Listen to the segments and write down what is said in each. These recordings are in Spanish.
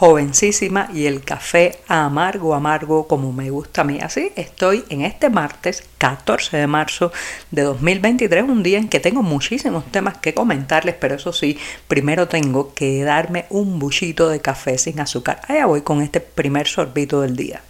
jovencísima y el café amargo, amargo como me gusta a mí. Así estoy en este martes 14 de marzo de 2023, un día en que tengo muchísimos temas que comentarles, pero eso sí, primero tengo que darme un buchito de café sin azúcar. Allá voy con este primer sorbito del día.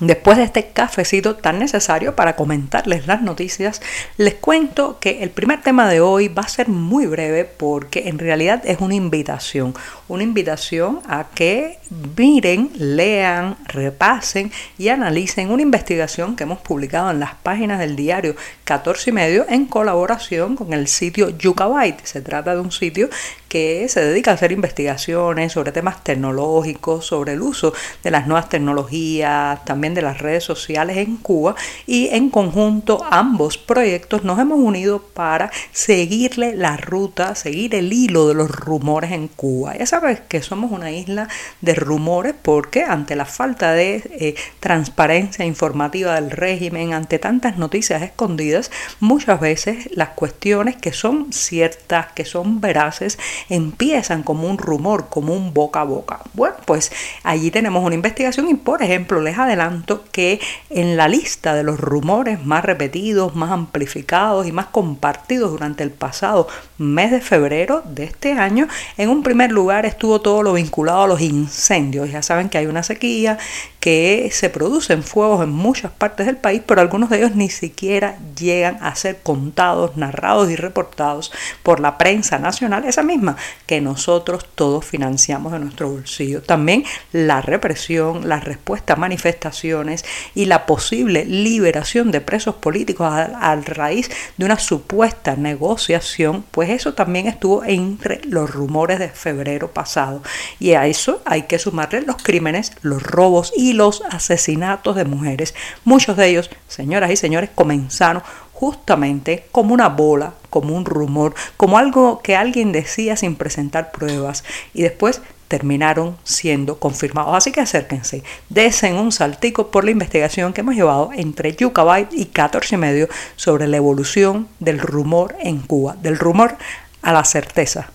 Después de este cafecito tan necesario para comentarles las noticias, les cuento que el primer tema de hoy va a ser muy breve porque en realidad es una invitación, una invitación a que miren, lean, repasen y analicen una investigación que hemos publicado en las páginas del diario 14 y medio en colaboración con el sitio Yucabyte. Se trata de un sitio que se dedica a hacer investigaciones sobre temas tecnológicos, sobre el uso de las nuevas tecnologías, también de las redes sociales en Cuba y en conjunto ambos proyectos nos hemos unido para seguirle la ruta, seguir el hilo de los rumores en Cuba. Ya sabes que somos una isla de rumores porque ante la falta de eh, transparencia informativa del régimen, ante tantas noticias escondidas, muchas veces las cuestiones que son ciertas, que son veraces, empiezan como un rumor, como un boca a boca. Bueno, pues allí tenemos una investigación y por ejemplo les adelanto que en la lista de los rumores más repetidos, más amplificados y más compartidos durante el pasado mes de febrero de este año, en un primer lugar estuvo todo lo vinculado a los incendios. Ya saben que hay una sequía, que se producen fuegos en muchas partes del país, pero algunos de ellos ni siquiera llegan a ser contados, narrados y reportados por la prensa nacional, esa misma que nosotros todos financiamos de nuestro bolsillo. También la represión, la respuesta a manifestaciones y la posible liberación de presos políticos a, raíz de una supuesta negociación, pues eso también estuvo entre los rumores de febrero pasado. Y a eso hay que sumarle los crímenes, los robos y los asesinatos de mujeres. Muchos de ellos, señoras y señores, comenzaron justamente como una bola, como un rumor, como algo que alguien decía sin presentar pruebas y después terminaron siendo confirmados. Así que acérquense, desen un saltico por la investigación que hemos llevado entre Yucabyte y 14 y medio sobre la evolución del rumor en Cuba, del rumor a la certeza.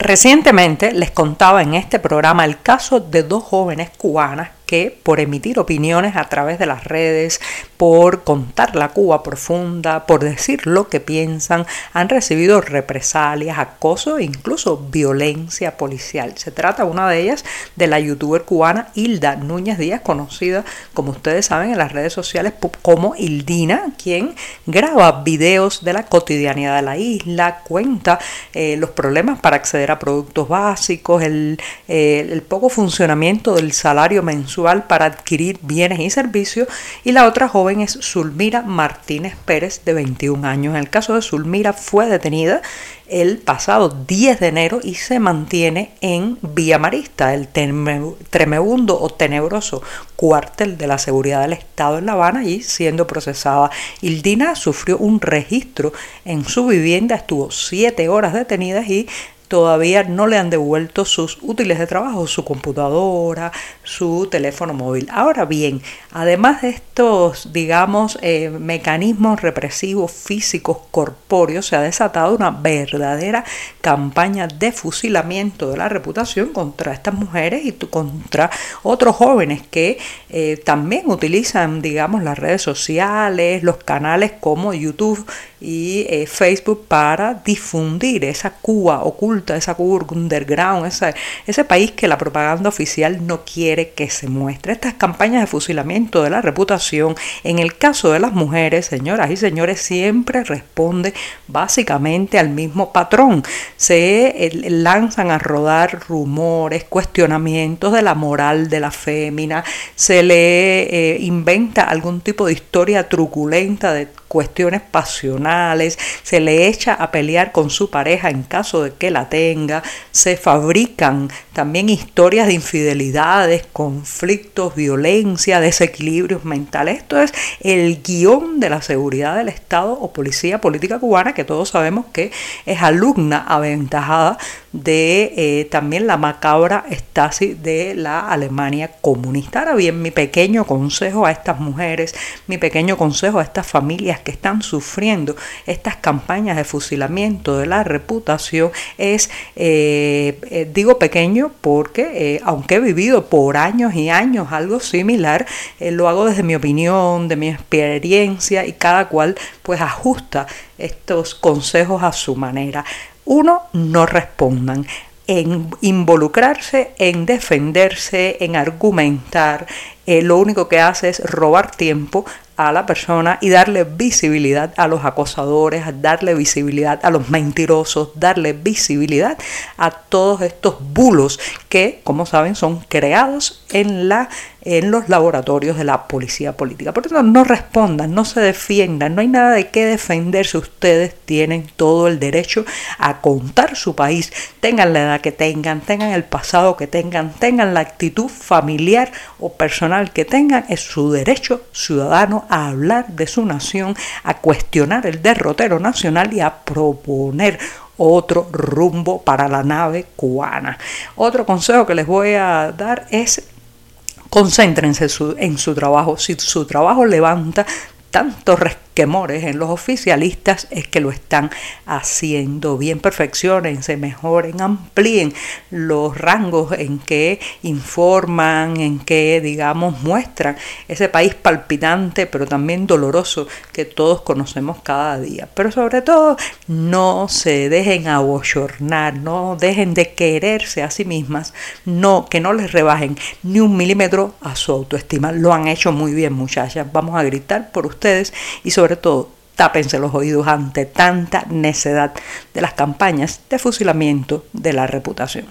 Recientemente les contaba en este programa el caso de dos jóvenes cubanas que por emitir opiniones a través de las redes, por contar la Cuba profunda, por decir lo que piensan, han recibido represalias, acoso e incluso violencia policial. Se trata una de ellas de la youtuber cubana Hilda Núñez Díaz, conocida como ustedes saben en las redes sociales como Hildina, quien graba videos de la cotidianidad de la isla, cuenta eh, los problemas para acceder a productos básicos, el, eh, el poco funcionamiento del salario mensual para adquirir bienes y servicios y la otra joven es Zulmira Martínez Pérez de 21 años. En el caso de Zulmira fue detenida el pasado 10 de enero y se mantiene en Villa Marista, el tremebundo o tenebroso cuartel de la seguridad del Estado en La Habana y siendo procesada. Ildina sufrió un registro en su vivienda, estuvo siete horas detenida y todavía no le han devuelto sus útiles de trabajo, su computadora, su teléfono móvil. Ahora bien, además de estos, digamos, eh, mecanismos represivos físicos corpóreos, se ha desatado una verdadera campaña de fusilamiento de la reputación contra estas mujeres y contra otros jóvenes que eh, también utilizan, digamos, las redes sociales, los canales como YouTube y eh, Facebook para difundir esa Cuba oculta, esa Cuba underground, ese, ese país que la propaganda oficial no quiere que se muestre. Estas campañas de fusilamiento de la reputación, en el caso de las mujeres, señoras y señores, siempre responde básicamente al mismo patrón. Se lanzan a rodar rumores, cuestionamientos de la moral de la fémina, se le eh, inventa algún tipo de historia truculenta de cuestiones pasionales, se le echa a pelear con su pareja en caso de que la tenga, se fabrican también historias de infidelidades, conflictos, violencia, desequilibrios mentales. Esto es el guion de la seguridad del Estado o policía política cubana, que todos sabemos que es alumna aventajada de eh, también la macabra Stasi de la Alemania comunista. Ahora bien, mi pequeño consejo a estas mujeres, mi pequeño consejo a estas familias que están sufriendo estas campañas de fusilamiento de la reputación es, eh, eh, digo pequeño porque aunque he vivido por años y años algo similar, lo hago desde mi opinión, de mi experiencia y cada cual pues ajusta estos consejos a su manera. Uno, no respondan en involucrarse, en defenderse, en argumentar, eh, lo único que hace es robar tiempo a la persona y darle visibilidad a los acosadores, darle visibilidad a los mentirosos, darle visibilidad a todos estos bulos que, como saben, son creados en, la, en los laboratorios de la policía política. Por eso no respondan, no se defiendan, no hay nada de qué defenderse. Ustedes tienen todo el derecho a contar su país, tengan la edad que tengan, tengan el pasado que tengan, tengan la actitud familiar o personal que tengan, es su derecho ciudadano a hablar de su nación, a cuestionar el derrotero nacional y a proponer otro rumbo para la nave cubana. Otro consejo que les voy a dar es concéntrense en su trabajo. Si su trabajo levanta tanto quemores en los oficialistas es que lo están haciendo bien. Perfeccionense, mejoren, amplíen los rangos en que informan, en que, digamos, muestran ese país palpitante, pero también doloroso que todos conocemos cada día. Pero sobre todo, no se dejen abochornar, no dejen de quererse a sí mismas, no, que no les rebajen ni un milímetro a su autoestima. Lo han hecho muy bien, muchachas. Vamos a gritar por ustedes y sobre sobre todo tápense los oídos ante tanta necedad de las campañas de fusilamiento de la reputación.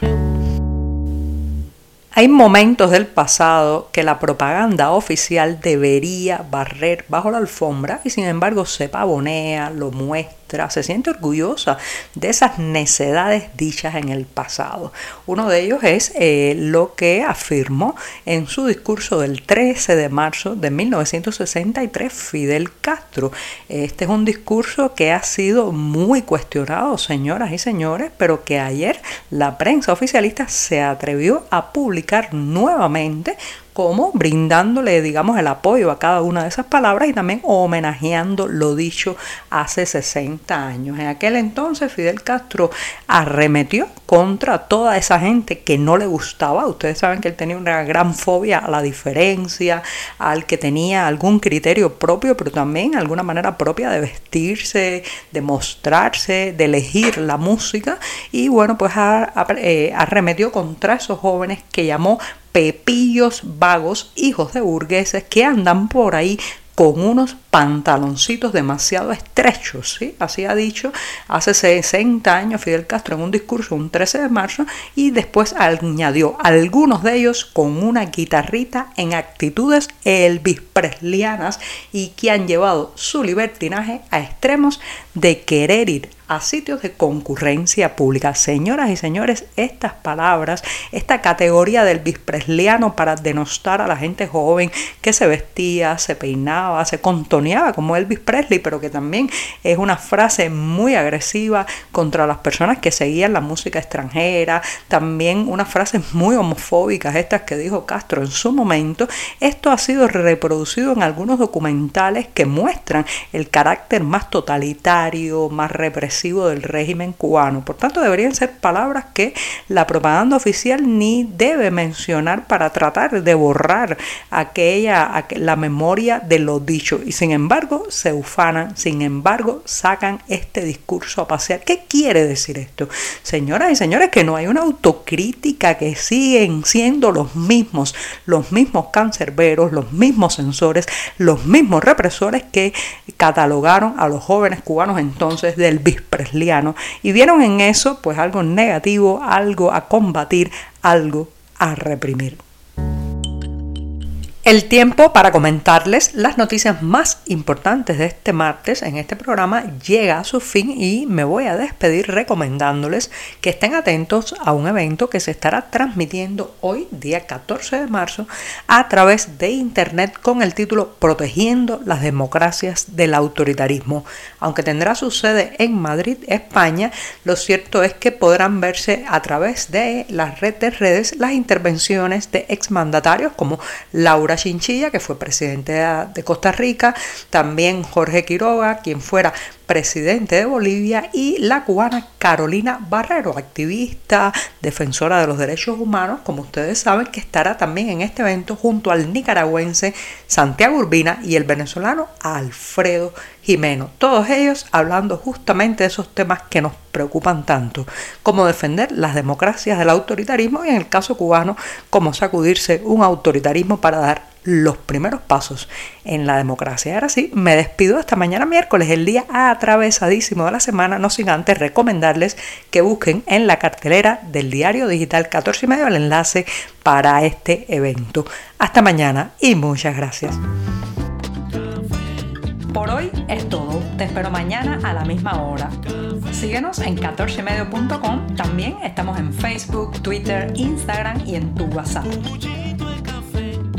Hay momentos del pasado que la propaganda oficial debería barrer bajo la alfombra y sin embargo se pavonea, lo muestra se siente orgullosa de esas necedades dichas en el pasado. Uno de ellos es eh, lo que afirmó en su discurso del 13 de marzo de 1963 Fidel Castro. Este es un discurso que ha sido muy cuestionado, señoras y señores, pero que ayer la prensa oficialista se atrevió a publicar nuevamente como brindándole, digamos, el apoyo a cada una de esas palabras y también homenajeando lo dicho hace 60 años. En aquel entonces Fidel Castro arremetió contra toda esa gente que no le gustaba. Ustedes saben que él tenía una gran fobia a la diferencia, al que tenía algún criterio propio, pero también alguna manera propia de vestirse, de mostrarse, de elegir la música. Y bueno, pues eh, arremetió contra esos jóvenes que llamó pepillos vagos, hijos de burgueses que andan por ahí con unos pantaloncitos demasiado estrechos, ¿sí? Así ha dicho hace 60 años Fidel Castro en un discurso un 13 de marzo y después añadió algunos de ellos con una guitarrita en actitudes Elvis Preslianas y que han llevado su libertinaje a extremos de querer ir a sitios de concurrencia pública. Señoras y señores, estas palabras, esta categoría del bispresliano para denostar a la gente joven que se vestía, se peinaba, se contoneaba como Elvis Presley, pero que también es una frase muy agresiva contra las personas que seguían la música extranjera, también unas frases muy homofóbicas, estas que dijo Castro en su momento. Esto ha sido reproducido en algunos documentales que muestran el carácter más totalitario, más represivo del régimen cubano. Por tanto, deberían ser palabras que la propaganda oficial ni debe mencionar para tratar de borrar aquella, la memoria de lo dicho. Y sin embargo, se ufanan, sin embargo, sacan este discurso a pasear. ¿Qué quiere decir esto? Señoras y señores, que no hay una autocrítica, que siguen siendo los mismos, los mismos cancerberos, los mismos censores, los mismos represores que catalogaron a los jóvenes cubanos entonces del presliano y vieron en eso pues algo negativo, algo a combatir, algo a reprimir. El tiempo para comentarles las noticias más importantes de este martes en este programa llega a su fin y me voy a despedir recomendándoles que estén atentos a un evento que se estará transmitiendo hoy, día 14 de marzo, a través de internet con el título Protegiendo las democracias del autoritarismo. Aunque tendrá su sede en Madrid, España, lo cierto es que podrán verse a través de las redes de redes las intervenciones de exmandatarios como Laura Chinchilla, que fue presidente de Costa Rica, también Jorge Quiroga, quien fuera presidente de Bolivia, y la cubana Carolina Barrero, activista, defensora de los derechos humanos, como ustedes saben, que estará también en este evento junto al nicaragüense Santiago Urbina y el venezolano Alfredo Jimeno. Todos ellos hablando justamente de esos temas que nos preocupan tanto, como defender las democracias del autoritarismo y en el caso cubano, como sacudirse un autoritarismo para dar los primeros pasos en la democracia. Ahora sí, me despido esta mañana miércoles, el día atravesadísimo de la semana, no sin antes recomendarles que busquen en la cartelera del diario digital 14 y medio el enlace para este evento. Hasta mañana y muchas gracias. Por hoy es todo. Te espero mañana a la misma hora. Síguenos en 14medio.com. También estamos en Facebook, Twitter, Instagram y en tu WhatsApp.